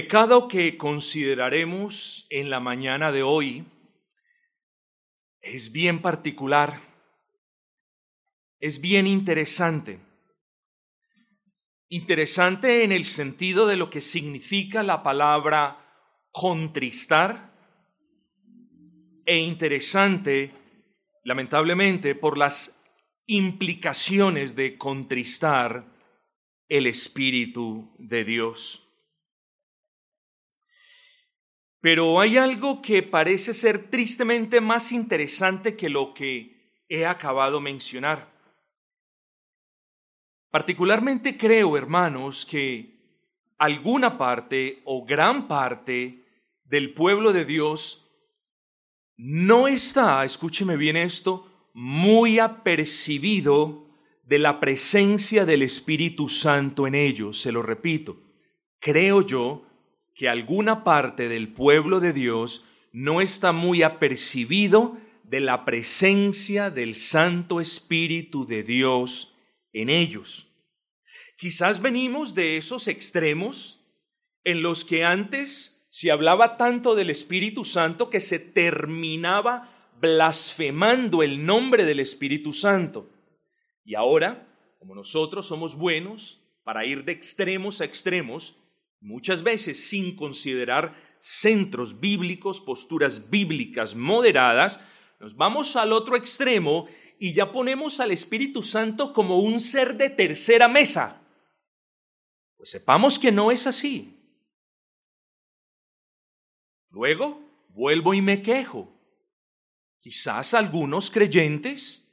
Pecado que consideraremos en la mañana de hoy es bien particular, es bien interesante. Interesante en el sentido de lo que significa la palabra contristar e interesante, lamentablemente, por las implicaciones de contristar el Espíritu de Dios. Pero hay algo que parece ser tristemente más interesante que lo que he acabado de mencionar. Particularmente creo, hermanos, que alguna parte o gran parte del pueblo de Dios no está, escúcheme bien esto, muy apercibido de la presencia del Espíritu Santo en ellos. Se lo repito, creo yo que alguna parte del pueblo de Dios no está muy apercibido de la presencia del Santo Espíritu de Dios en ellos. Quizás venimos de esos extremos en los que antes se hablaba tanto del Espíritu Santo que se terminaba blasfemando el nombre del Espíritu Santo. Y ahora, como nosotros somos buenos para ir de extremos a extremos, muchas veces sin considerar centros bíblicos, posturas bíblicas moderadas, nos vamos al otro extremo y ya ponemos al Espíritu Santo como un ser de tercera mesa. Pues sepamos que no es así. Luego, vuelvo y me quejo. Quizás algunos creyentes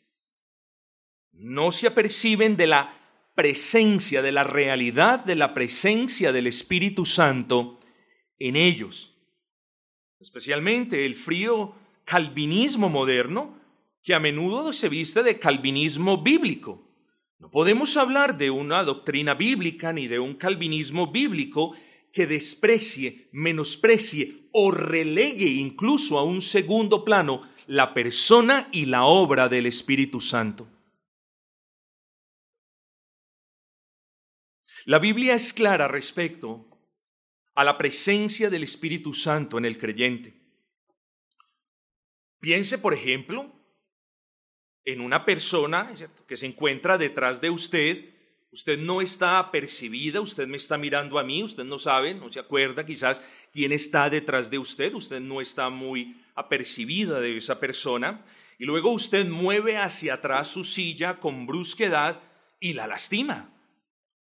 no se aperciben de la presencia, de la realidad de la presencia del Espíritu Santo en ellos. Especialmente el frío calvinismo moderno, que a menudo se viste de calvinismo bíblico. No podemos hablar de una doctrina bíblica ni de un calvinismo bíblico que desprecie, menosprecie o relegue incluso a un segundo plano la persona y la obra del Espíritu Santo. La Biblia es clara respecto a la presencia del Espíritu Santo en el creyente. Piense, por ejemplo, en una persona que se encuentra detrás de usted. Usted no está apercibida, usted me está mirando a mí, usted no sabe, no se acuerda quizás quién está detrás de usted, usted no está muy apercibida de esa persona. Y luego usted mueve hacia atrás su silla con brusquedad y la lastima.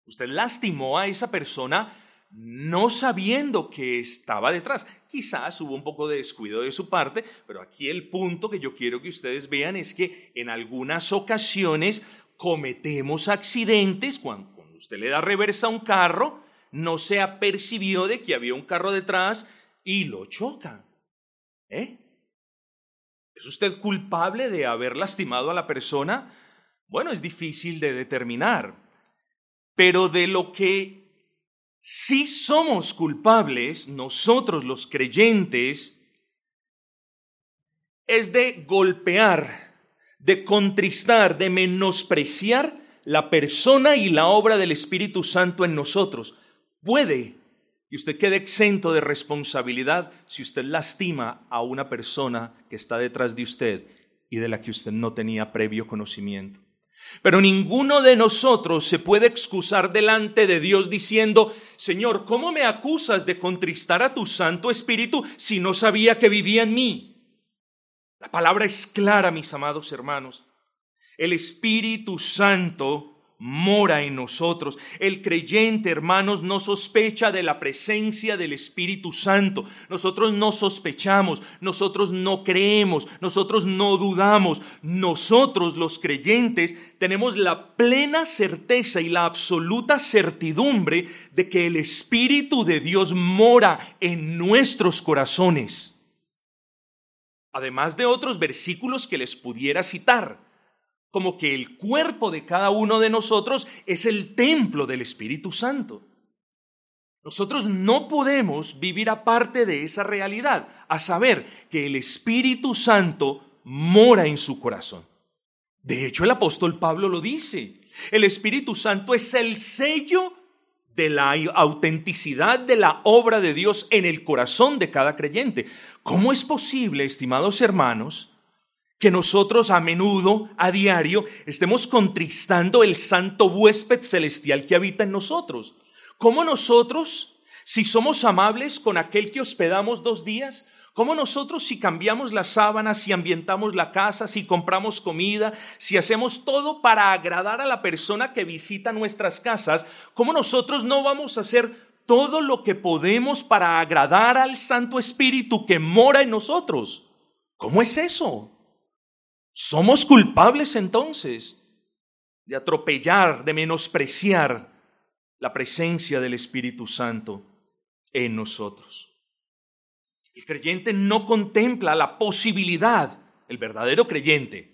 Usted lastimó a esa persona no sabiendo que estaba detrás. Quizás hubo un poco de descuido de su parte, pero aquí el punto que yo quiero que ustedes vean es que en algunas ocasiones cometemos accidentes cuando, usted le da reversa a un carro, no se apercibió de que había un carro detrás y lo choca. ¿Eh? ¿Es usted culpable de haber lastimado a la persona? Bueno, es difícil de determinar pero de lo que sí somos culpables, nosotros los creyentes, es de golpear, de contristar, de menospreciar la persona y la obra del Espíritu Santo en nosotros. Puede que usted quede exento de responsabilidad si usted lastima a una persona que está detrás de usted y de la que usted no tenía previo conocimiento. Pero ninguno de nosotros se puede excusar delante de Dios diciendo, Señor, ¿cómo me acusas de contristar a tu Santo Espíritu si no sabía que vivía en mí? La palabra es clara, mis amados hermanos. El Espíritu Santo mora en nosotros. El creyente, hermanos, no sospecha de la presencia del Espíritu Santo. Nosotros no sospechamos, nosotros no creemos, nosotros no dudamos. Nosotros los creyentes tenemos la plena certeza y la absoluta certidumbre de que el Espíritu de Dios mora en nuestros corazones. Además de otros versículos que les pudiera citar como que el cuerpo de cada uno de nosotros es el templo del Espíritu Santo. Nosotros no podemos vivir aparte de esa realidad, a saber que el Espíritu Santo mora en su corazón. De hecho, el apóstol Pablo lo dice. El Espíritu Santo es el sello de la autenticidad de la obra de Dios en el corazón de cada creyente. ¿Cómo es posible, estimados hermanos, que nosotros a menudo, a diario, estemos contristando el santo huésped celestial que habita en nosotros? ¿Cómo nosotros, si somos amables con aquel que hospedamos dos días, ¿Cómo nosotros si cambiamos las sábanas, si ambientamos la casa, si compramos comida, si hacemos todo para agradar a la persona que visita nuestras casas, cómo nosotros no vamos a hacer todo lo que podemos para agradar al Santo Espíritu que mora en nosotros? ¿Cómo es eso? ¿Somos culpables entonces de atropellar, de menospreciar la presencia del Espíritu Santo en nosotros? El creyente no contempla la posibilidad, el verdadero creyente,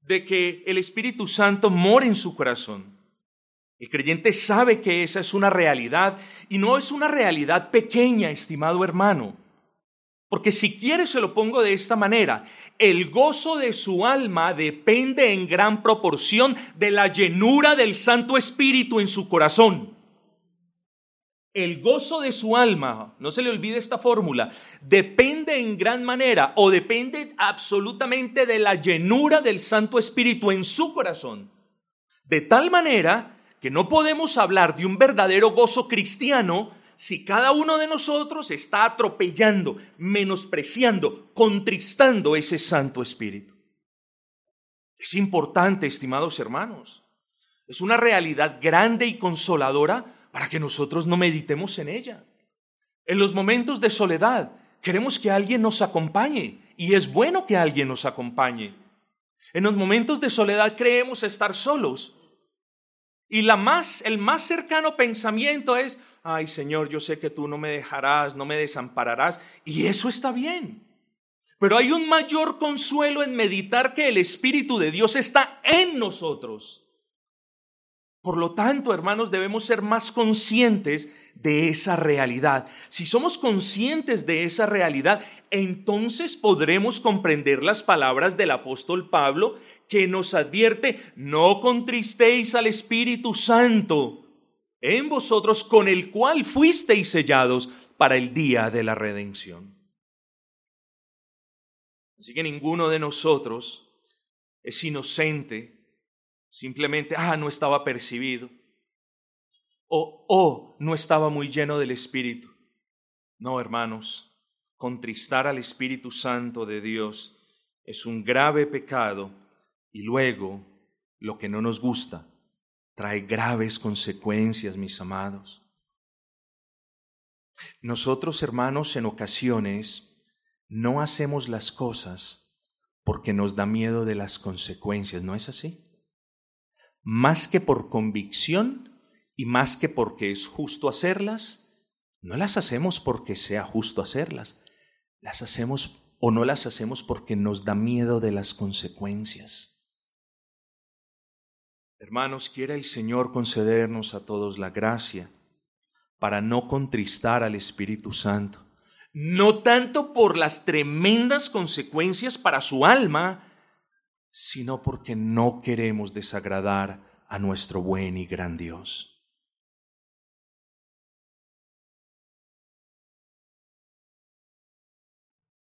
de que el Espíritu Santo more en su corazón. El creyente sabe que esa es una realidad y no es una realidad pequeña, estimado hermano. Porque si quiere se lo pongo de esta manera, el gozo de su alma depende en gran proporción de la llenura del Santo Espíritu en su corazón el gozo de su alma, no se le olvide esta fórmula, depende en gran manera o depende absolutamente de la llenura del Santo Espíritu en su corazón. De tal manera que no podemos hablar de un verdadero gozo cristiano si cada uno de nosotros está atropellando, menospreciando, contristando ese Santo Espíritu. Es importante, estimados hermanos. Es una realidad grande y consoladora para que nosotros no meditemos en ella. En los momentos de soledad queremos que alguien nos acompañe y es bueno que alguien nos acompañe. En los momentos de soledad creemos estar solos y la más, el más cercano pensamiento es, ay Señor, yo sé que tú no me dejarás, no me desampararás, y eso está bien. Pero hay un mayor consuelo en meditar que el Espíritu de Dios está en nosotros por lo tanto, hermanos, debemos ser más conscientes de esa realidad. Si somos conscientes de esa realidad, entonces podremos comprender las palabras del apóstol Pablo que nos advierte, no contristéis al Espíritu Santo en vosotros con el cual fuisteis sellados para el día de la redención. Así que ninguno de nosotros es inocente Simplemente, ah, no estaba percibido. O, oh, no estaba muy lleno del Espíritu. No, hermanos, contristar al Espíritu Santo de Dios es un grave pecado y luego lo que no nos gusta trae graves consecuencias, mis amados. Nosotros, hermanos, en ocasiones no hacemos las cosas porque nos da miedo de las consecuencias, ¿no es así? más que por convicción y más que porque es justo hacerlas, no las hacemos porque sea justo hacerlas, las hacemos o no las hacemos porque nos da miedo de las consecuencias. Hermanos, quiera el Señor concedernos a todos la gracia para no contristar al Espíritu Santo, no tanto por las tremendas consecuencias para su alma, sino porque no queremos desagradar a nuestro buen y gran Dios.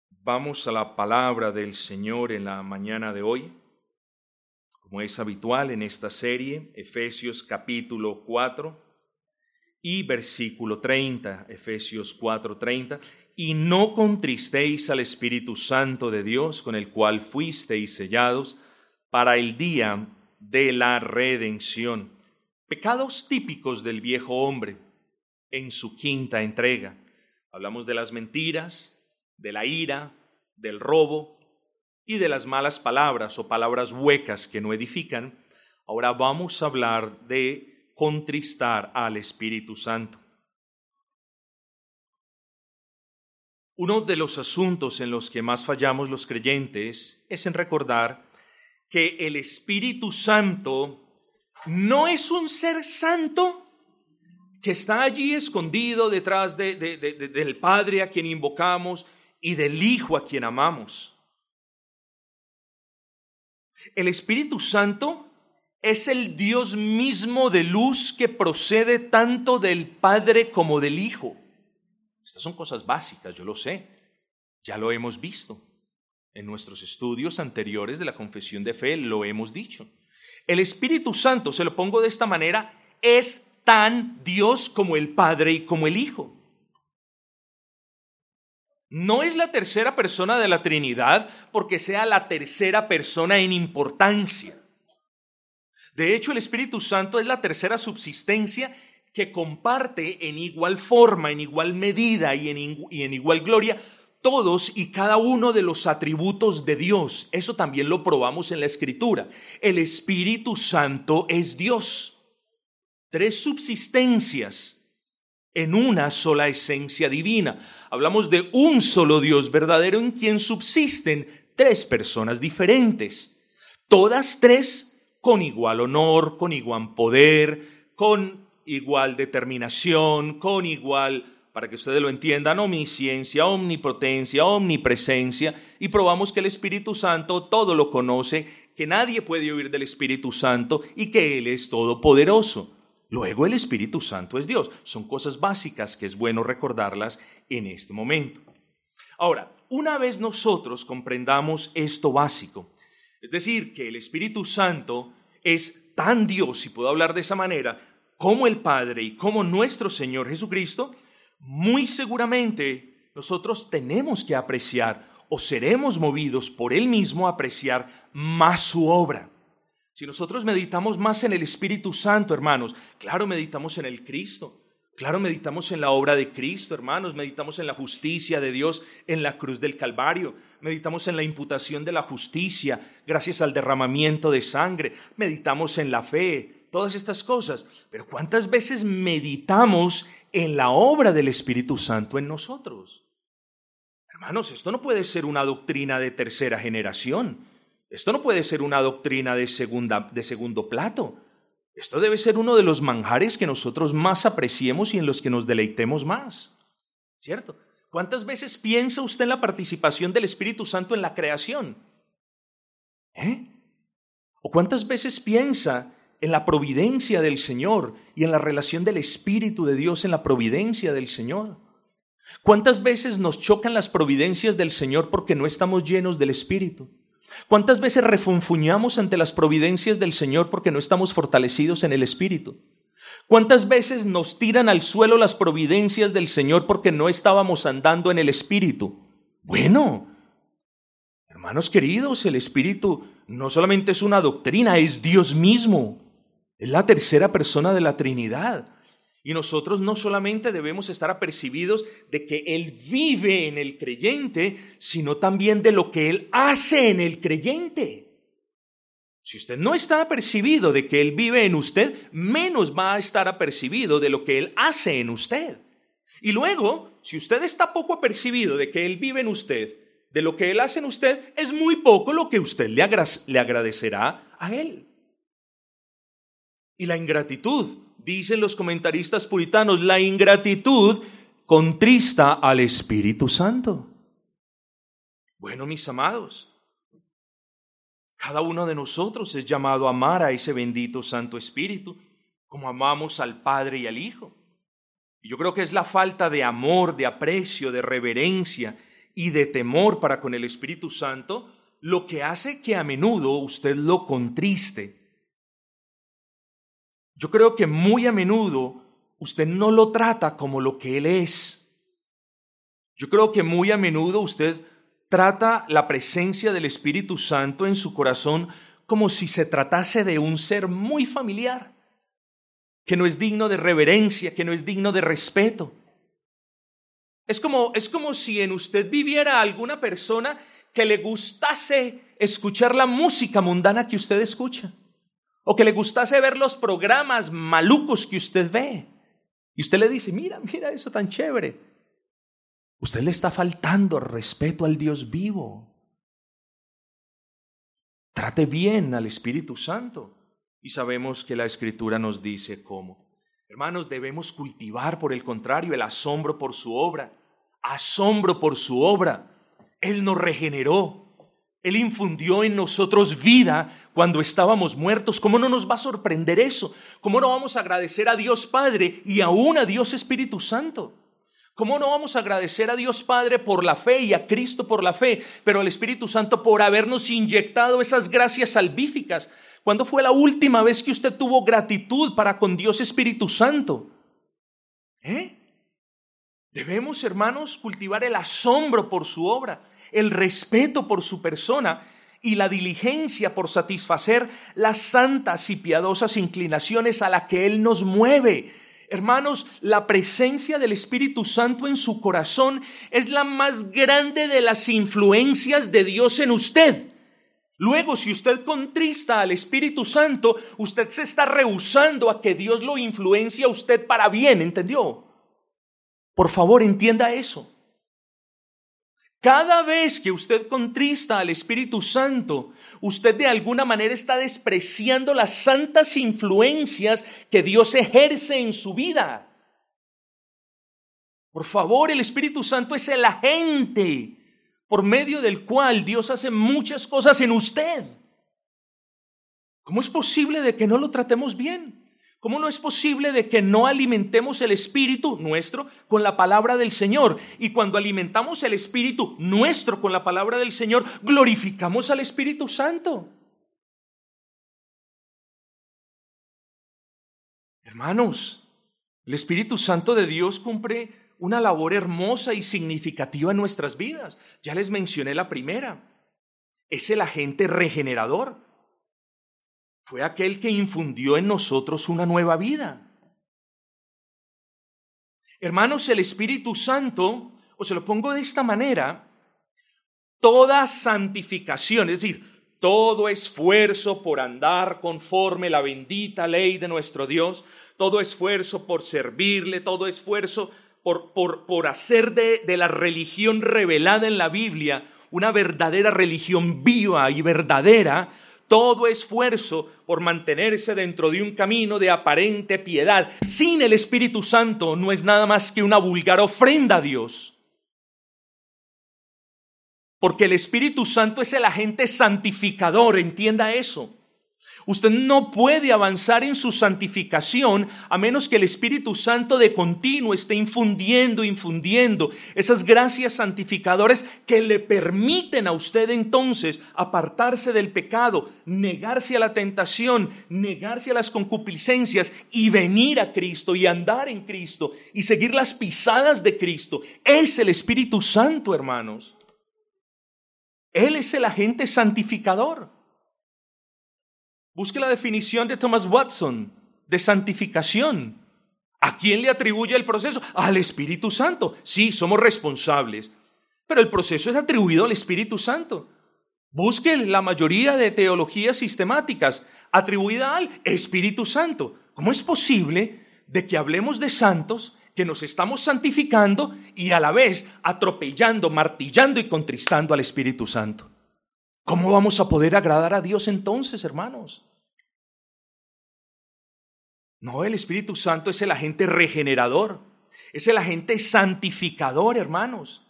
Vamos a la palabra del Señor en la mañana de hoy, como es habitual en esta serie, Efesios capítulo 4 y versículo 30, Efesios 4, 30 y no contristéis al Espíritu Santo de Dios, con el cual fuisteis sellados para el día de la redención. Pecados típicos del viejo hombre en su quinta entrega. Hablamos de las mentiras, de la ira, del robo y de las malas palabras o palabras huecas que no edifican. Ahora vamos a hablar de contristar al Espíritu Santo. Uno de los asuntos en los que más fallamos los creyentes es en recordar que el Espíritu Santo no es un ser santo que está allí escondido detrás del Padre a quien invocamos y del Hijo a quien amamos. El Espíritu Santo es el Dios mismo de luz que procede tanto del Padre como del Hijo. Estas son cosas básicas, yo lo sé. Ya lo hemos visto. En nuestros estudios anteriores de la confesión de fe lo hemos dicho. El Espíritu Santo, se lo pongo de esta manera, es tan Dios como el Padre y como el Hijo. No es la tercera persona de la Trinidad porque sea la tercera persona en importancia. De hecho, el Espíritu Santo es la tercera subsistencia que comparte en igual forma, en igual medida y en, y en igual gloria todos y cada uno de los atributos de Dios. Eso también lo probamos en la Escritura. El Espíritu Santo es Dios. Tres subsistencias en una sola esencia divina. Hablamos de un solo Dios verdadero en quien subsisten tres personas diferentes. Todas tres con igual honor, con igual poder, con igual determinación, con igual para que ustedes lo entiendan, omnisciencia, omnipotencia, omnipresencia, y probamos que el Espíritu Santo todo lo conoce, que nadie puede oír del Espíritu Santo y que Él es todopoderoso. Luego el Espíritu Santo es Dios. Son cosas básicas que es bueno recordarlas en este momento. Ahora, una vez nosotros comprendamos esto básico, es decir, que el Espíritu Santo es tan Dios, si puedo hablar de esa manera, como el Padre y como nuestro Señor Jesucristo, muy seguramente nosotros tenemos que apreciar o seremos movidos por Él mismo a apreciar más su obra. Si nosotros meditamos más en el Espíritu Santo, hermanos, claro, meditamos en el Cristo, claro, meditamos en la obra de Cristo, hermanos, meditamos en la justicia de Dios en la cruz del Calvario, meditamos en la imputación de la justicia gracias al derramamiento de sangre, meditamos en la fe, todas estas cosas. Pero ¿cuántas veces meditamos en la obra del Espíritu Santo en nosotros. Hermanos, esto no puede ser una doctrina de tercera generación. Esto no puede ser una doctrina de, segunda, de segundo plato. Esto debe ser uno de los manjares que nosotros más apreciemos y en los que nos deleitemos más. ¿Cierto? ¿Cuántas veces piensa usted en la participación del Espíritu Santo en la creación? ¿Eh? ¿O cuántas veces piensa en la providencia del Señor y en la relación del Espíritu de Dios en la providencia del Señor. ¿Cuántas veces nos chocan las providencias del Señor porque no estamos llenos del Espíritu? ¿Cuántas veces refunfuñamos ante las providencias del Señor porque no estamos fortalecidos en el Espíritu? ¿Cuántas veces nos tiran al suelo las providencias del Señor porque no estábamos andando en el Espíritu? Bueno, hermanos queridos, el Espíritu no solamente es una doctrina, es Dios mismo. Es la tercera persona de la Trinidad. Y nosotros no solamente debemos estar apercibidos de que Él vive en el creyente, sino también de lo que Él hace en el creyente. Si usted no está apercibido de que Él vive en usted, menos va a estar apercibido de lo que Él hace en usted. Y luego, si usted está poco apercibido de que Él vive en usted, de lo que Él hace en usted, es muy poco lo que usted le, agradecerá a Él. Y la ingratitud, dicen los comentaristas puritanos, la ingratitud contrista al Espíritu Santo. Bueno, mis amados, cada uno de nosotros es llamado a amar a ese bendito Santo Espíritu, como amamos al Padre y al Hijo. Y yo creo que es la falta de amor, de aprecio, de reverencia y de temor para con el Espíritu Santo lo que hace que a menudo usted lo contriste yo creo que muy a menudo usted no lo trata como lo que Él es. Yo creo que muy a menudo usted trata la presencia del Espíritu Santo en su corazón como si se tratase de un ser muy familiar, que no es digno de reverencia, que no es digno de respeto. Es como, es como si en usted viviera alguna persona que le gustase escuchar la música mundana que usted escucha o que le gustase ver los programas malucos que usted ve. Y usted le dice, mira, mira eso tan chévere. Usted le está faltando respeto al Dios vivo. Trate bien al Espíritu Santo. Y sabemos que la Escritura nos dice cómo. Hermanos, debemos cultivar, por el contrario, el asombro por su obra. Asombro por su obra. Él nos regeneró. Él infundió en nosotros vida cuando estábamos muertos. ¿Cómo no nos va a sorprender eso? ¿Cómo no vamos a agradecer a Dios Padre y aún a Dios Espíritu Santo? ¿Cómo no vamos a agradecer a Dios Padre por la fe y a Cristo por la fe, pero al Espíritu Santo por habernos inyectado esas gracias salvíficas? ¿Cuándo fue la última vez que usted tuvo gratitud para con Dios Espíritu Santo? ¿Eh? Debemos, hermanos, cultivar el asombro por su obra el respeto por su persona y la diligencia por satisfacer las santas y piadosas inclinaciones a la que Él nos mueve. Hermanos, la presencia del Espíritu Santo en su corazón es la más grande de las influencias de Dios en usted. Luego, si usted contrista al Espíritu Santo, usted se está rehusando a que Dios lo influencie a usted para bien, ¿entendió? Por favor, entienda eso. Cada vez que usted contrista al Espíritu Santo, usted de alguna manera está despreciando las santas influencias que Dios ejerce en su vida. Por favor, el Espíritu Santo es el agente por medio del cual Dios hace muchas cosas en usted. ¿Cómo es posible de que no lo tratemos bien? ¿Cómo no es posible de que no alimentemos el espíritu nuestro con la palabra del Señor? Y cuando alimentamos el espíritu nuestro con la palabra del Señor, glorificamos al Espíritu Santo. Hermanos, el Espíritu Santo de Dios cumple una labor hermosa y significativa en nuestras vidas. Ya les mencioné la primera. Es el agente regenerador fue aquel que infundió en nosotros una nueva vida. Hermanos, el Espíritu Santo, o se lo pongo de esta manera, toda santificación, es decir, todo esfuerzo por andar conforme la bendita ley de nuestro Dios, todo esfuerzo por servirle, todo esfuerzo por, por, por hacer de, de la religión revelada en la Biblia una verdadera religión viva y verdadera, todo esfuerzo por mantenerse dentro de un camino de aparente piedad sin el Espíritu Santo no es nada más que una vulgar ofrenda a Dios. Porque el Espíritu Santo es el agente santificador, entienda eso. Usted no puede avanzar en su santificación a menos que el Espíritu Santo de continuo esté infundiendo, infundiendo esas gracias santificadoras que le permiten a usted entonces apartarse del pecado, negarse a la tentación, negarse a las concupiscencias y venir a Cristo y andar en Cristo y seguir las pisadas de Cristo. Es el Espíritu Santo, hermanos. Él es el agente santificador. Busque la definición de Thomas Watson de santificación. ¿A quién le atribuye el proceso? Al Espíritu Santo. Sí, somos responsables, pero el proceso es atribuido al Espíritu Santo. Busque la mayoría de teologías sistemáticas atribuida al Espíritu Santo. ¿Cómo es posible de que hablemos de santos, que nos estamos santificando y a la vez atropellando, martillando y contristando al Espíritu Santo? ¿Cómo vamos a poder agradar a Dios entonces, hermanos? No, el Espíritu Santo es el agente regenerador, es el agente santificador, hermanos.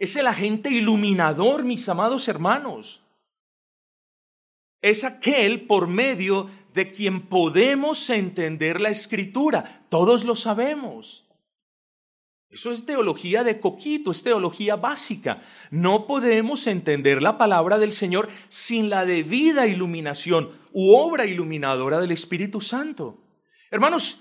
Es el agente iluminador, mis amados hermanos. Es aquel por medio de quien podemos entender la escritura. Todos lo sabemos. Eso es teología de coquito, es teología básica. No podemos entender la palabra del Señor sin la debida iluminación u obra iluminadora del Espíritu Santo. Hermanos,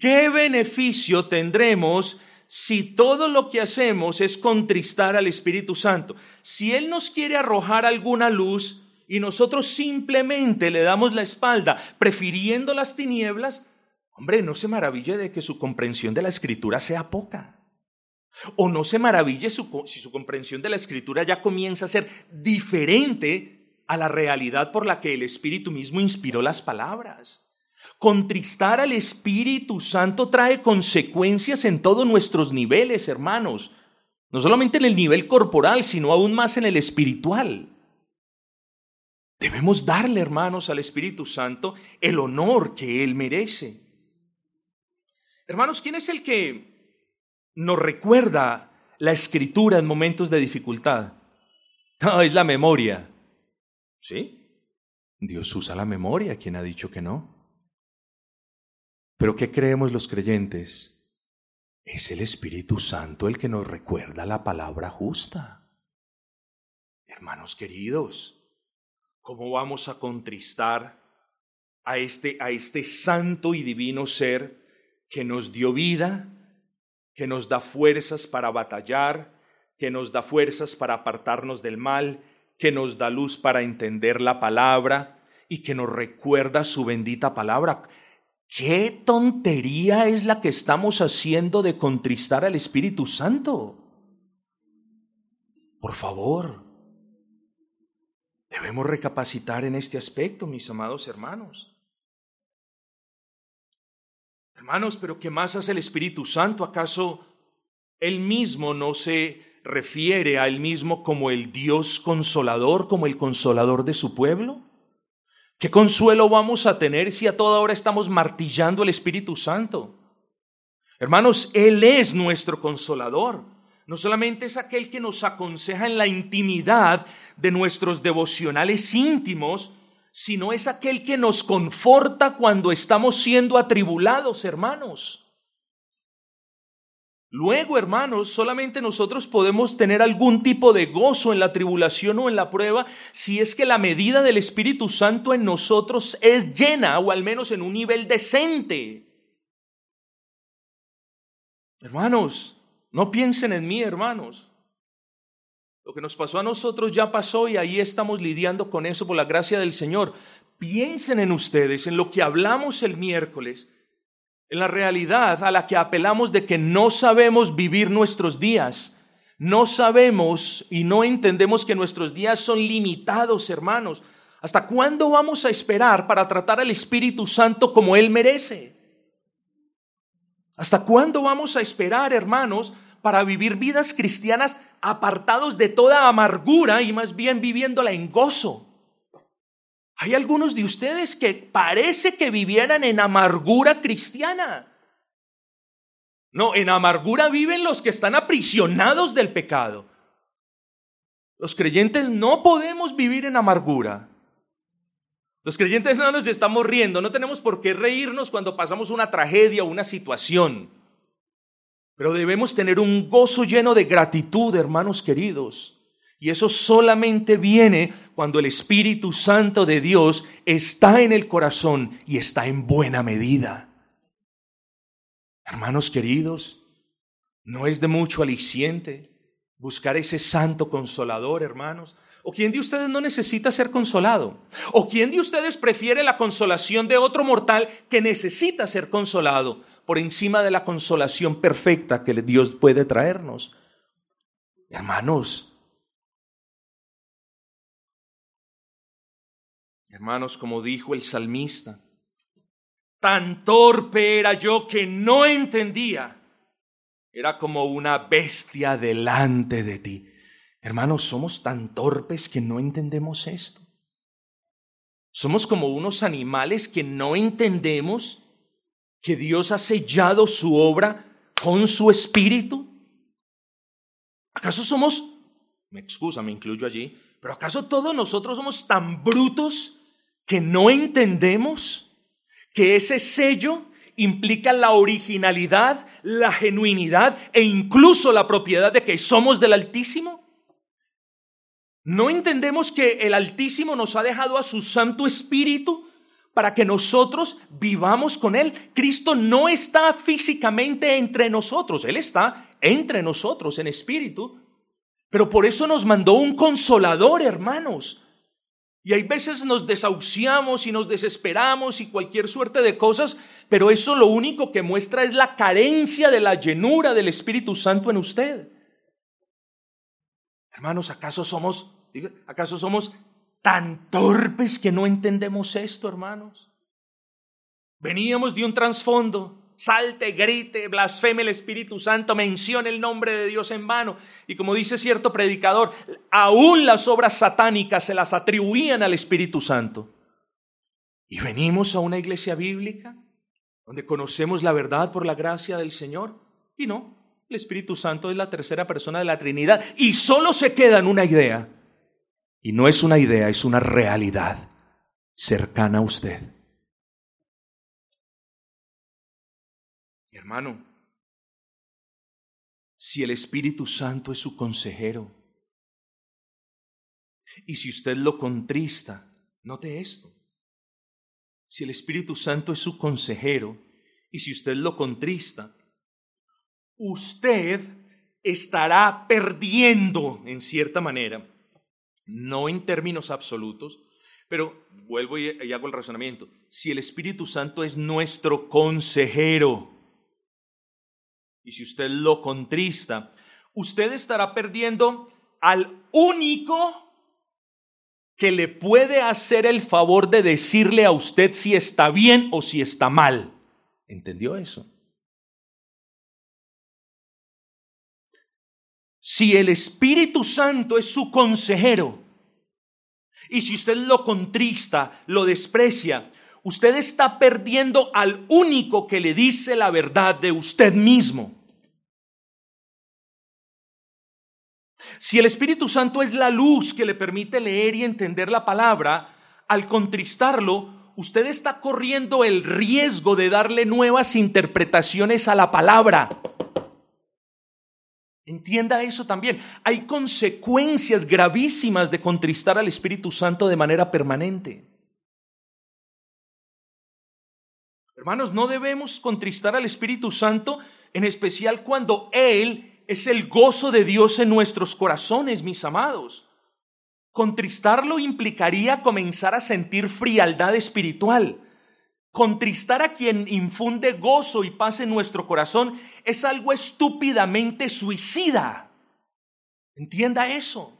¿qué beneficio tendremos si todo lo que hacemos es contristar al Espíritu Santo? Si Él nos quiere arrojar alguna luz y nosotros simplemente le damos la espalda, prefiriendo las tinieblas, Hombre, no se maraville de que su comprensión de la escritura sea poca. O no se maraville si su comprensión de la escritura ya comienza a ser diferente a la realidad por la que el Espíritu mismo inspiró las palabras. Contristar al Espíritu Santo trae consecuencias en todos nuestros niveles, hermanos. No solamente en el nivel corporal, sino aún más en el espiritual. Debemos darle, hermanos, al Espíritu Santo el honor que Él merece. Hermanos, ¿quién es el que nos recuerda la escritura en momentos de dificultad? No, es la memoria. ¿Sí? Dios usa la memoria, ¿quién ha dicho que no? Pero ¿qué creemos los creyentes? Es el Espíritu Santo el que nos recuerda la palabra justa. Hermanos queridos, ¿cómo vamos a contristar a este, a este santo y divino ser que nos dio vida, que nos da fuerzas para batallar, que nos da fuerzas para apartarnos del mal, que nos da luz para entender la palabra y que nos recuerda su bendita palabra. ¿Qué tontería es la que estamos haciendo de contristar al Espíritu Santo? Por favor, debemos recapacitar en este aspecto, mis amados hermanos. Hermanos, pero ¿qué más hace el Espíritu Santo? ¿Acaso él mismo no se refiere a él mismo como el Dios consolador, como el consolador de su pueblo? ¿Qué consuelo vamos a tener si a toda hora estamos martillando al Espíritu Santo? Hermanos, Él es nuestro consolador. No solamente es aquel que nos aconseja en la intimidad de nuestros devocionales íntimos, sino es aquel que nos conforta cuando estamos siendo atribulados, hermanos. Luego, hermanos, solamente nosotros podemos tener algún tipo de gozo en la tribulación o en la prueba si es que la medida del Espíritu Santo en nosotros es llena o al menos en un nivel decente. Hermanos, no piensen en mí, hermanos. Lo que nos pasó a nosotros ya pasó y ahí estamos lidiando con eso por la gracia del Señor. Piensen en ustedes, en lo que hablamos el miércoles en la realidad a la que apelamos de que no sabemos vivir nuestros días. No sabemos y no entendemos que nuestros días son limitados, hermanos. ¿Hasta cuándo vamos a esperar para tratar al Espíritu Santo como Él merece? ¿Hasta cuándo vamos a esperar, hermanos, para vivir vidas cristianas apartados de toda amargura y más bien viviéndola en gozo? Hay algunos de ustedes que parece que vivieran en amargura cristiana. No, en amargura viven los que están aprisionados del pecado. Los creyentes no podemos vivir en amargura. Los creyentes no nos estamos riendo, no tenemos por qué reírnos cuando pasamos una tragedia o una situación. Pero debemos tener un gozo lleno de gratitud, hermanos queridos. Y eso solamente viene cuando el Espíritu Santo de Dios está en el corazón y está en buena medida. Hermanos queridos, no es de mucho aliciente buscar ese santo consolador, hermanos. ¿O quién de ustedes no necesita ser consolado? ¿O quién de ustedes prefiere la consolación de otro mortal que necesita ser consolado por encima de la consolación perfecta que Dios puede traernos? Hermanos, Hermanos, como dijo el salmista, tan torpe era yo que no entendía. Era como una bestia delante de ti. Hermanos, somos tan torpes que no entendemos esto. Somos como unos animales que no entendemos que Dios ha sellado su obra con su espíritu. ¿Acaso somos, me excusa, me incluyo allí, pero acaso todos nosotros somos tan brutos que no entendemos que ese sello implica la originalidad, la genuinidad e incluso la propiedad de que somos del Altísimo? ¿No entendemos que el Altísimo nos ha dejado a su Santo Espíritu para que nosotros vivamos con Él? Cristo no está físicamente entre nosotros, Él está entre nosotros en espíritu, pero por eso nos mandó un consolador, hermanos, y hay veces nos desahuciamos y nos desesperamos y cualquier suerte de cosas, pero eso lo único que muestra es la carencia de la llenura del Espíritu Santo en usted. Hermanos, ¿acaso somos, acaso somos tan torpes que no entendemos esto, hermanos? Veníamos de un trasfondo salte, grite, blasfeme el Espíritu Santo, mencione el nombre de Dios en vano. Y como dice cierto predicador, aún las obras satánicas se las atribuían al Espíritu Santo. Y venimos a una iglesia bíblica donde conocemos la verdad por la gracia del Señor. Y no, El Espíritu Santo es la tercera persona de la Trinidad y solo se queda en una idea. Y no es una idea, es una realidad cercana a usted. Hermano, si el Espíritu Santo es su consejero y si usted lo contrista, note esto. Si el Espíritu Santo es su consejero y si usted lo contrista, usted estará perdiendo en cierta manera, no en términos absolutos, pero vuelvo y, hago el razonamiento. Si el Espíritu Santo es nuestro consejero y si usted lo contrista, usted estará perdiendo al único que le puede hacer el favor de decirle a usted si está bien o si está mal. ¿Entendió eso? Si el Espíritu Santo es su consejero y si usted lo contrista, lo desprecia, usted está perdiendo al único que le dice la verdad de usted mismo. Si el Espíritu Santo es la luz que le permite leer y entender la palabra, al contristarlo, usted está corriendo el riesgo de darle nuevas interpretaciones a la palabra. Entienda eso también. Hay consecuencias gravísimas de contristar al Espíritu Santo de manera permanente. Hermanos, no debemos contristar al Espíritu Santo, en especial cuando Él es el gozo de Dios en nuestros corazones, mis amados. Contristarlo implicaría comenzar a sentir frialdad espiritual Contristar a quien infunde gozo y paz en nuestro corazón es algo estúpidamente suicida. Entienda eso.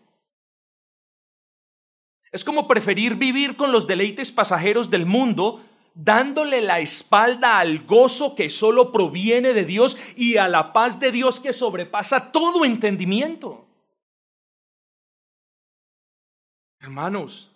Es como preferir vivir con los deleites pasajeros del mundo, dándole la espalda al gozo que solo proviene de Dios y a la paz de Dios que sobrepasa todo entendimiento. Hermanos,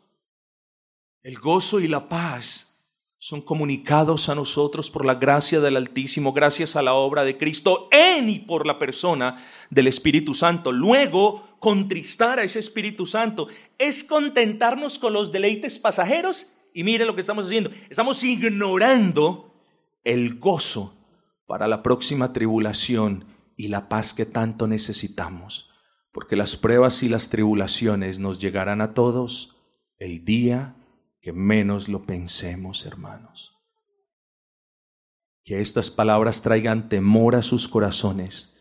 el gozo y la paz son comunicados a nosotros por la gracia del Altísimo, gracias a la obra de Cristo en y por la persona del Espíritu Santo. Luego, contristar a ese Espíritu Santo es contentarnos con los deleites pasajeros y mire lo que estamos haciendo. Estamos ignorando el gozo para la próxima tribulación y la paz que tanto necesitamos, porque las pruebas y las tribulaciones nos llegarán a todos el día que menos lo pensemos, hermanos. Que estas palabras traigan temor a sus corazones,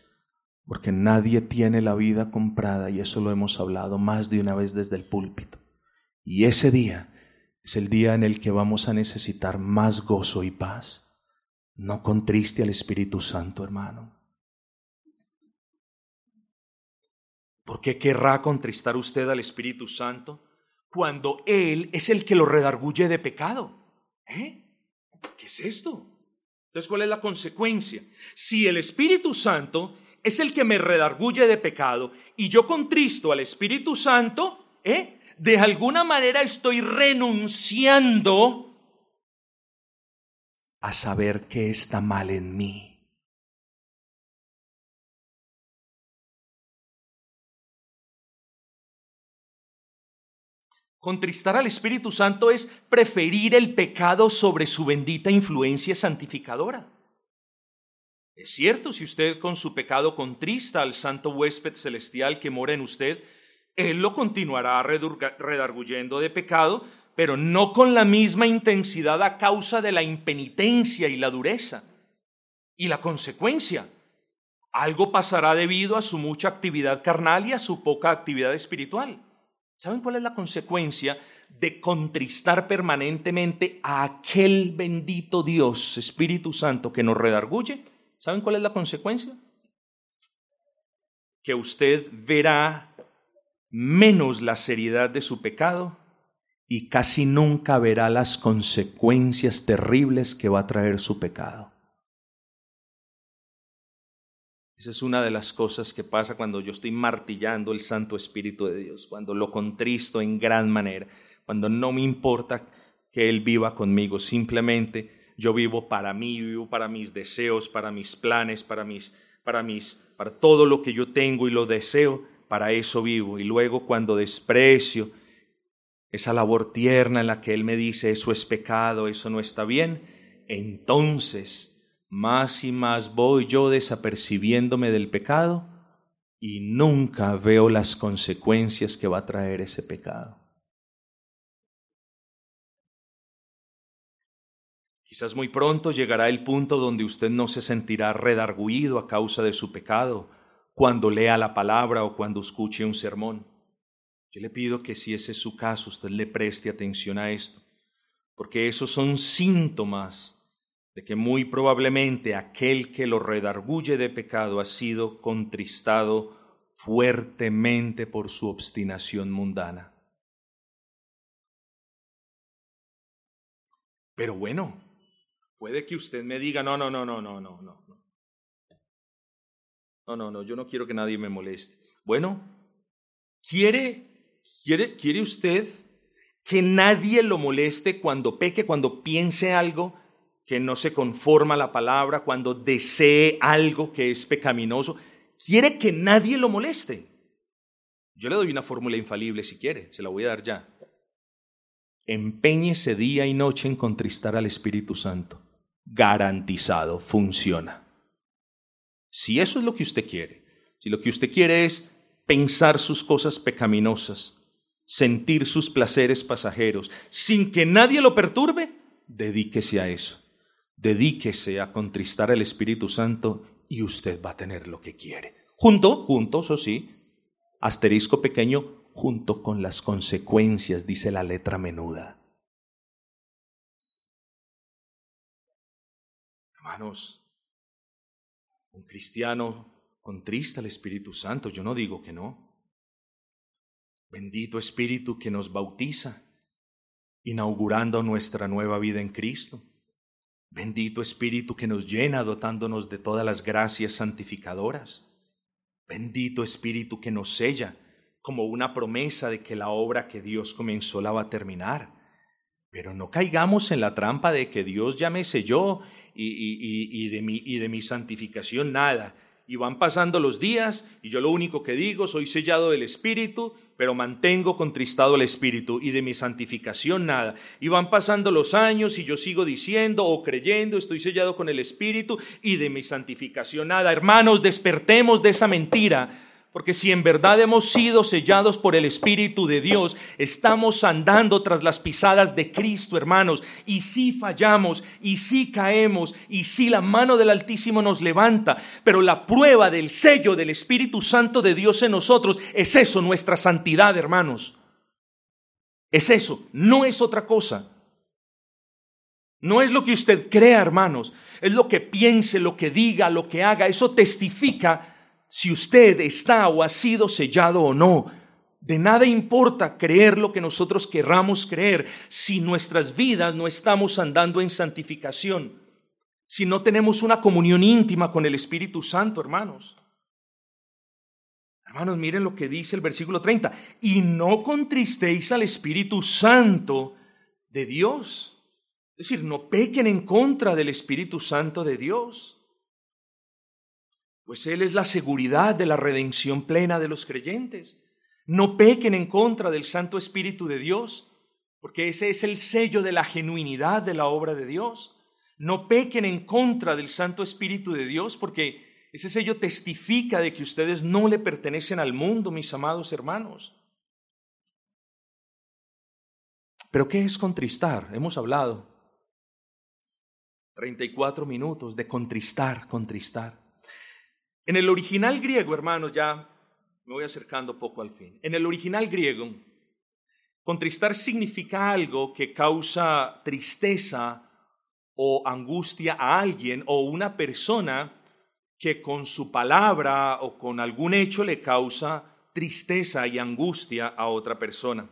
porque nadie tiene la vida comprada, y eso lo hemos hablado más de una vez desde el púlpito. Y ese día es el día en el que vamos a necesitar más gozo y paz. No contriste al Espíritu Santo, hermano. ¿Por qué querrá contristar usted al Espíritu Santo? Cuando Él es el que lo redarguye de pecado. ¿Eh? ¿Qué es esto? Entonces, ¿cuál es la consecuencia? Si el Espíritu Santo es el que me redarguye de pecado y yo contristo al Espíritu Santo, ¿eh? de alguna manera estoy renunciando a saber qué está mal en mí. Contristar al Espíritu Santo es preferir el pecado sobre su bendita influencia santificadora. Es cierto, si usted con su pecado contrista al santo huésped celestial que mora en usted, Él lo continuará redarguyendo de pecado, pero no con la misma intensidad a causa de la impenitencia y la dureza. Y la consecuencia, algo pasará debido a su mucha actividad carnal y a su poca actividad espiritual. ¿Saben cuál es la consecuencia de contristar permanentemente a aquel bendito Dios, Espíritu Santo, que nos redarguye? ¿Saben cuál es la consecuencia? Que usted verá menos la seriedad de su pecado y casi nunca verá las consecuencias terribles que va a traer su pecado. Esa es una de las cosas que pasa cuando yo estoy martillando el Santo Espíritu de Dios, cuando lo contristo en gran manera, cuando no me importa que Él viva conmigo, simplemente yo vivo para mí, vivo para mis deseos, para mis planes, para mis, para mis, para todo lo que yo tengo y lo deseo, para eso vivo. Y luego cuando desprecio esa labor tierna en la que Él me dice, eso es pecado, eso no está bien, entonces más y más voy yo desapercibiéndome del pecado y nunca veo las consecuencias que va a traer ese pecado. Quizás muy pronto llegará el punto donde usted no se sentirá redarguido a causa de su pecado cuando lea la palabra o cuando escuche un sermón. Yo le pido que si ese es su caso, usted le preste atención a esto, porque esos son síntomas de que muy probablemente aquel que lo redarguye de pecado ha sido contristado fuertemente por su obstinación mundana. Pero bueno, Puede que usted me diga, no, no, no, no, no, no, no. No, no, no, yo no quiero que nadie me moleste. Bueno, ¿quiere, quiere, quiere usted que nadie lo moleste cuando peque, cuando piense algo que no se conforma a la palabra, cuando desee algo que es pecaminoso? ¿Quiere que nadie lo moleste? Yo le doy una fórmula infalible si quiere, se la voy a dar ya. Empeñese día y noche en contristar al Espíritu Santo garantizado, funciona. Si eso es lo que usted quiere, si lo que usted quiere es pensar sus cosas pecaminosas, sentir sus placeres pasajeros, sin que nadie lo perturbe, dedíquese a eso. Dedíquese a contristar al Espíritu Santo y usted va a tener lo que quiere. Junto, juntos, o sí, asterisco pequeño, junto con las consecuencias, dice la letra menuda. Hermanos, un cristiano contrista al Espíritu Santo, yo no digo que no. Bendito Espíritu que nos bautiza, inaugurando nuestra nueva vida en Cristo. Bendito Espíritu que nos llena dotándonos de todas las gracias santificadoras. Bendito Espíritu que nos sella como una promesa de que la obra que Dios comenzó la va a terminar. Pero no caigamos en la trampa de que Dios ya me selló y, de mi, y de mi santificación nada. Y van pasando los días y yo lo único que digo, soy sellado del Espíritu, pero mantengo contristado el Espíritu y de mi santificación nada. Y van pasando los años y yo sigo diciendo o creyendo, estoy sellado con el Espíritu y de mi santificación nada. Hermanos, despertemos de esa mentira porque si en verdad hemos sido sellados por el Espíritu de Dios, estamos andando tras las pisadas de Cristo, hermanos. Y si fallamos, y si caemos, y si la mano del Altísimo nos levanta, pero la prueba del sello del Espíritu Santo de Dios en nosotros es eso, nuestra santidad, hermanos. Es eso, no es otra cosa. No es lo que usted crea, hermanos, es lo que piense, lo que diga, lo que haga. Eso testifica si usted está o ha sido sellado o no. De nada importa creer lo que nosotros querramos creer si nuestras vidas no estamos andando en santificación, si no tenemos una comunión íntima con el Espíritu Santo, hermanos. Hermanos, miren lo que dice el versículo 30. Y no contristéis al Espíritu Santo de Dios. Es decir, no pequen en contra del Espíritu Santo de Dios pues Él es la seguridad de la redención plena de los creyentes. No pequen en contra del Santo Espíritu de Dios, porque ese es el sello de la genuinidad de la obra de Dios. No pequen en contra del Santo Espíritu de Dios, porque ese sello testifica de que ustedes no le pertenecen al mundo, mis amados hermanos. Pero ¿qué es contristar? Hemos hablado 34 minutos de contristar, contristar. En el original griego, hermanos, ya me voy acercando poco al fin. En el original griego, contristar significa algo que causa tristeza o angustia a alguien o una persona que con su palabra o con algún hecho le causa tristeza y angustia a otra persona.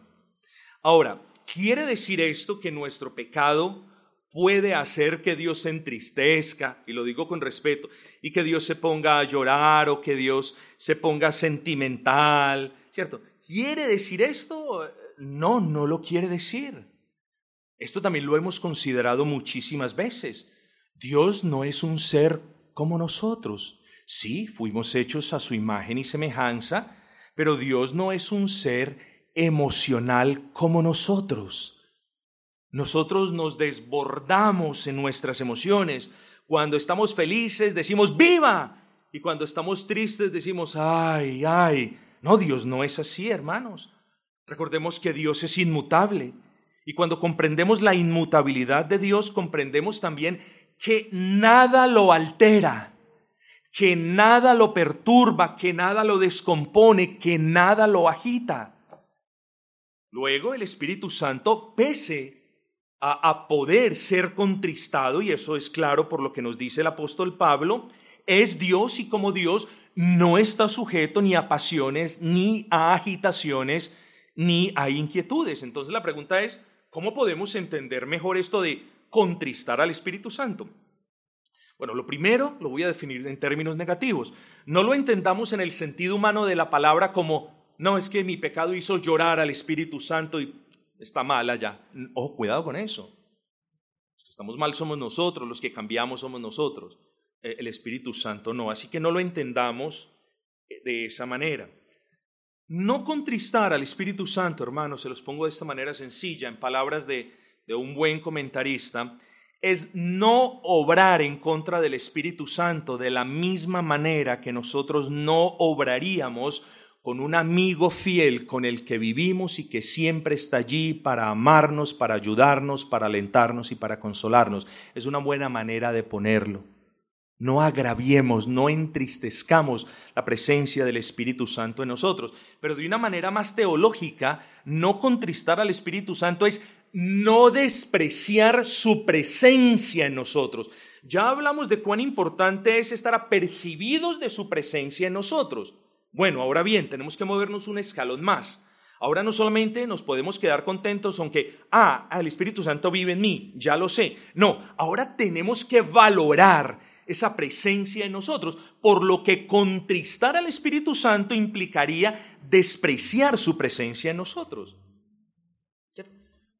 Ahora, ¿quiere decir esto que nuestro pecado puede hacer que Dios se entristezca, y lo digo con respeto, y que Dios se ponga a llorar o que Dios se ponga sentimental, ¿cierto? ¿Quiere decir esto? No, no lo quiere decir. Esto también lo hemos considerado muchísimas veces. Dios no es un ser como nosotros. Sí, fuimos hechos a su imagen y semejanza, pero Dios no es un ser emocional como nosotros. Nosotros nos desbordamos en nuestras emociones. Cuando estamos felices decimos ¡viva! Y cuando estamos tristes decimos ¡ay, ay! No, Dios no es así, hermanos. Recordemos que Dios es inmutable. Y cuando comprendemos la inmutabilidad de Dios, comprendemos también que nada lo altera, que nada lo perturba, que nada lo descompone, que nada lo agita. Luego el Espíritu Santo, pese a, poder ser contristado, y eso es claro por lo que nos dice el apóstol Pablo, es Dios y como Dios no está sujeto ni a pasiones, ni a agitaciones, ni a inquietudes. Entonces la pregunta es, ¿Cómo podemos entender mejor esto de contristar al Espíritu Santo? Bueno, lo primero lo voy a definir en términos negativos. No lo entendamos en el sentido humano de la palabra como, no, es que mi pecado hizo llorar al Espíritu Santo y está mal allá. Oh, cuidado con eso. Los que estamos mal somos nosotros, los que cambiamos somos nosotros. Eh, el Espíritu Santo no. Así que no lo entendamos eh, de esa manera. No contristar al Espíritu Santo, hermanos, se los pongo de esta manera sencilla, en palabras de, de un buen comentarista, es no obrar en contra del Espíritu Santo de la misma manera que nosotros no obraríamos con un amigo fiel con el que vivimos y que siempre está allí para amarnos, para ayudarnos, para alentarnos y para consolarnos. Es una buena manera de ponerlo. No agraviemos, no entristezcamos la presencia del Espíritu Santo en nosotros. Pero de una manera más teológica, no contristar al Espíritu Santo es no despreciar su presencia en nosotros. Ya hablamos de cuán importante es estar apercibidos de su presencia en nosotros. Bueno, ahora bien, tenemos que movernos un escalón más. Ahora no solamente nos podemos quedar contentos aunque, ah, el Espíritu Santo vive en mí, ya lo sé. No, ahora tenemos que valorar esa presencia en nosotros, por lo que contristar al Espíritu Santo implicaría despreciar su presencia en nosotros.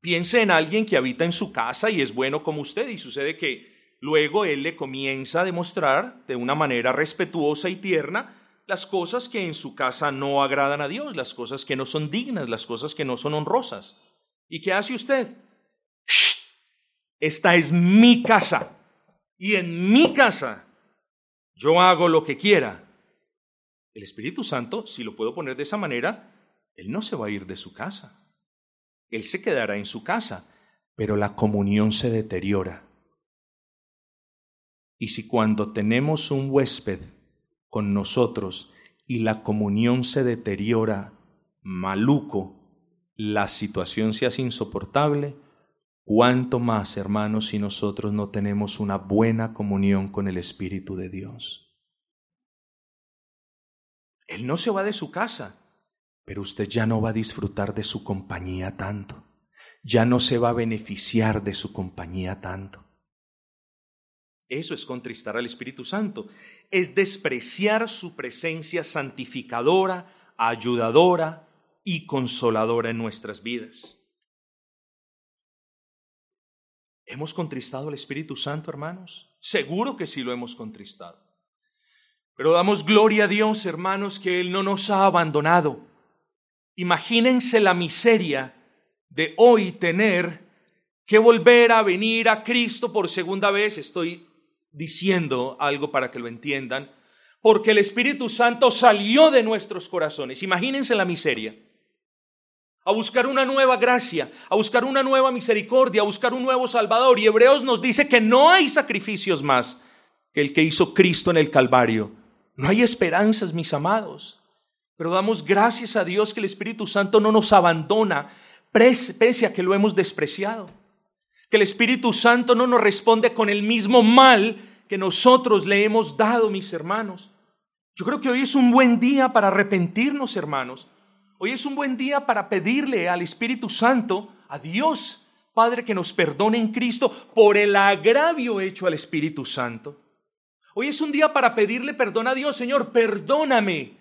Piense en alguien que habita en su casa y es bueno como usted y sucede que luego él le comienza a demostrar de una manera respetuosa y tierna las cosas que en su casa no agradan a Dios, las cosas que no son dignas, las cosas que no son honrosas. ¿Y qué hace usted? Esta es mi casa y en mi casa yo hago lo que quiera. El Espíritu Santo, si lo puedo poner de esa manera, Él no se va a ir de su casa. Él se quedará en su casa, pero la comunión se deteriora. Y si cuando tenemos un huésped con nosotros y la comunión se deteriora, maluco, la situación se hace insoportable, ¿Cuánto más, hermanos, si nosotros no tenemos una buena comunión con el Espíritu de Dios? Él no se va de su casa, pero usted ya no va a disfrutar de su compañía tanto, ya no se va a beneficiar de su compañía tanto. Eso es contristar al Espíritu Santo, es despreciar su presencia santificadora, ayudadora y consoladora en nuestras vidas. ¿Hemos contristado al Espíritu Santo, hermanos? Seguro que sí lo hemos contristado. Pero damos gloria a Dios, hermanos, que Él no nos ha abandonado. Imagínense la miseria de hoy tener que volver a venir a Cristo por segunda vez. Estoy diciendo algo para que lo entiendan, porque el Espíritu Santo salió de nuestros corazones. Imagínense la miseria a buscar una nueva gracia, a buscar una nueva misericordia, a buscar un nuevo Salvador. Y Hebreos nos dice que no hay sacrificios más que el que hizo Cristo en el Calvario. No hay esperanzas, mis amados. Pero damos gracias a Dios que el Espíritu Santo no nos abandona, pese a que lo hemos despreciado. Que el Espíritu Santo no nos responde con el mismo mal que nosotros le hemos dado, mis hermanos. Yo creo que hoy es un buen día para arrepentirnos, hermanos Hoy es un buen día para pedirle al Espíritu Santo, a Dios, Padre, que nos perdone en Cristo por el agravio hecho al Espíritu Santo. Hoy es un día para pedirle perdón a Dios, Señor, perdóname.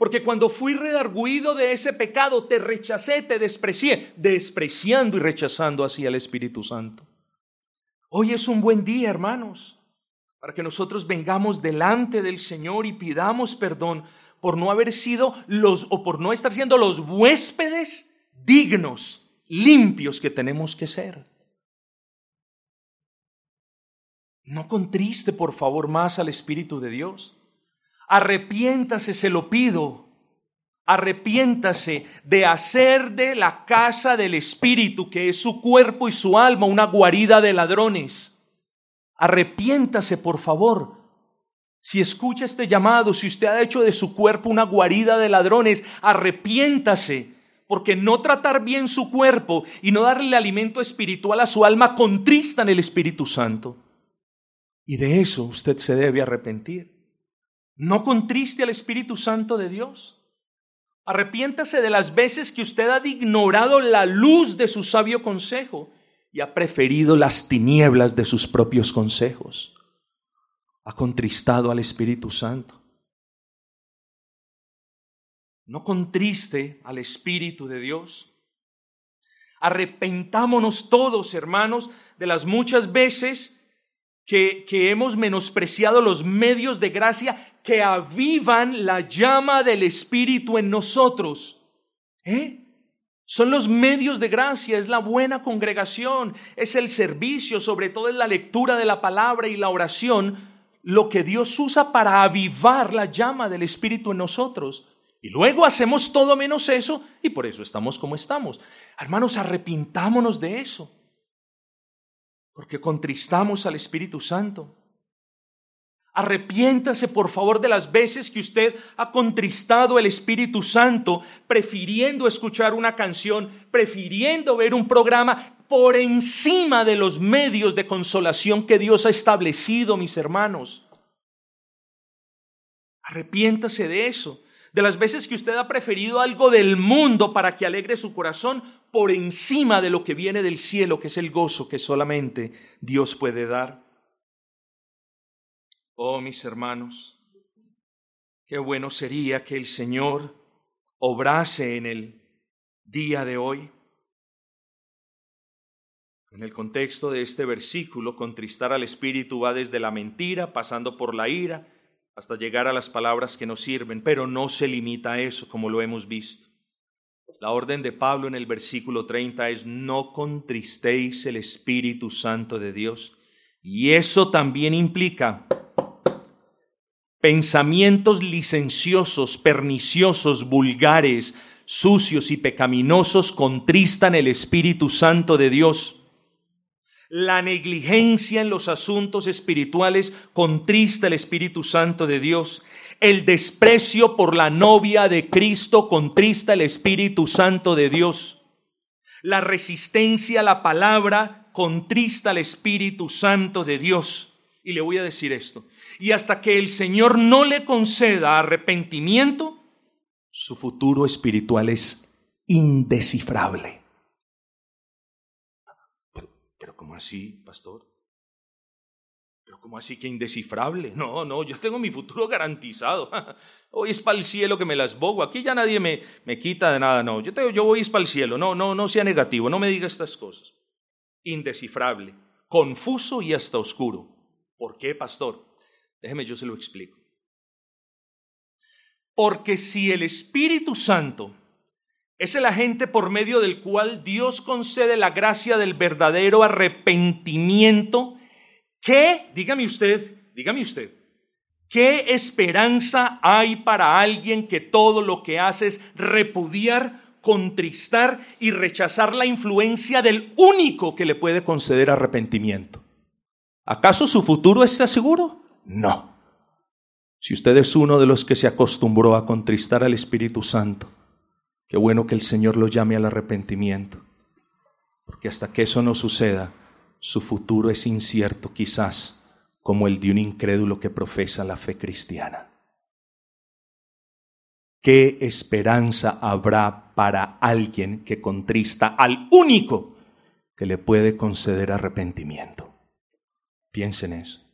Porque cuando fui redarguido de ese pecado, te rechacé, te desprecié, despreciando y rechazando así al Espíritu Santo. Hoy es un buen día, hermanos, para que nosotros vengamos delante del Señor y pidamos perdón por no haber sido los o por no estar siendo los huéspedes dignos, limpios que tenemos que ser. No contriste, por favor, más al Espíritu de Dios. Arrepiéntase, se lo pido. Arrepiéntase de hacer de la casa del Espíritu, que es su cuerpo y su alma, una guarida de ladrones. Arrepiéntase, por favor. Si escucha este llamado, si usted ha hecho de su cuerpo una guarida de ladrones, arrepiéntase, porque no tratar bien su cuerpo y no darle alimento espiritual a su alma contristan el Espíritu Santo. Y de eso usted se debe arrepentir. No contriste al Espíritu Santo de Dios. Arrepiéntase de las veces que usted ha ignorado la luz de su sabio consejo y ha preferido las tinieblas de sus propios consejos. Ha contristado al Espíritu Santo. No contriste al Espíritu de Dios. Arrepentámonos todos, hermanos, de las muchas veces que, que, hemos menospreciado los medios de gracia que avivan la llama del Espíritu en nosotros. ¿Eh? Son los medios de gracia, es la buena congregación, es el servicio, sobre todo es la lectura de la palabra y la oración, lo que Dios usa para avivar la llama del Espíritu en nosotros. Y luego hacemos todo menos eso y por eso estamos como estamos. Hermanos, arrepintámonos de eso, porque contristamos al Espíritu Santo. Arrepiéntase por favor de las veces que usted ha contristado el Espíritu Santo, prefiriendo escuchar una canción, prefiriendo ver un programa por encima de los medios de consolación que Dios ha establecido, mis hermanos. Arrepiéntase de eso, de las veces que usted ha preferido algo del mundo para que alegre su corazón por encima de lo que viene del cielo, que es el gozo que solamente Dios puede dar. Oh, mis hermanos, qué bueno sería que el Señor obrase en el día de hoy. En el contexto de este versículo, contristar al Espíritu va desde la mentira, pasando por la ira, hasta llegar a las palabras que nos sirven, pero no se limita a eso, como lo hemos visto. La orden de Pablo en el versículo 30 es, no contristéis el Espíritu Santo de Dios. Y eso también implica pensamientos licenciosos, perniciosos, vulgares, sucios y pecaminosos contristan el Espíritu Santo de Dios. La negligencia en los asuntos espirituales contrista el Espíritu Santo de Dios. El desprecio por la novia de Cristo contrista el Espíritu Santo de Dios. La resistencia a la palabra contrista el Espíritu Santo de Dios. Y le voy a decir esto y hasta que el Señor no le conceda arrepentimiento, su futuro espiritual es indescifrable. Pero, pero ¿cómo así, pastor? Pero ¿cómo así que indescifrable? No, no, yo tengo mi futuro garantizado. Hoy es para el cielo que me las bogo. Aquí ya nadie me, me quita de nada. No, yo, te, yo voy es para el cielo. No, no, no sea negativo. No me diga estas cosas. Indescifrable, confuso y hasta oscuro. ¿Por qué, pastor? Déjeme, yo se lo explico. Porque si el Espíritu Santo es el agente por medio del cual Dios concede la gracia del verdadero arrepentimiento, ¿qué, dígame usted, dígame usted, qué esperanza hay para alguien que todo lo que hace es repudiar, contristar y rechazar la influencia del único que le puede conceder arrepentimiento? ¿Acaso su futuro está seguro? No. Si usted es uno de los que se acostumbró a contristar al Espíritu Santo, qué bueno que el Señor lo llame al arrepentimiento, porque hasta que eso no suceda, su futuro es incierto quizás como el de un incrédulo que profesa la fe cristiana. ¿Qué esperanza habrá para alguien que contrista al único que le puede conceder arrepentimiento? Piensen eso.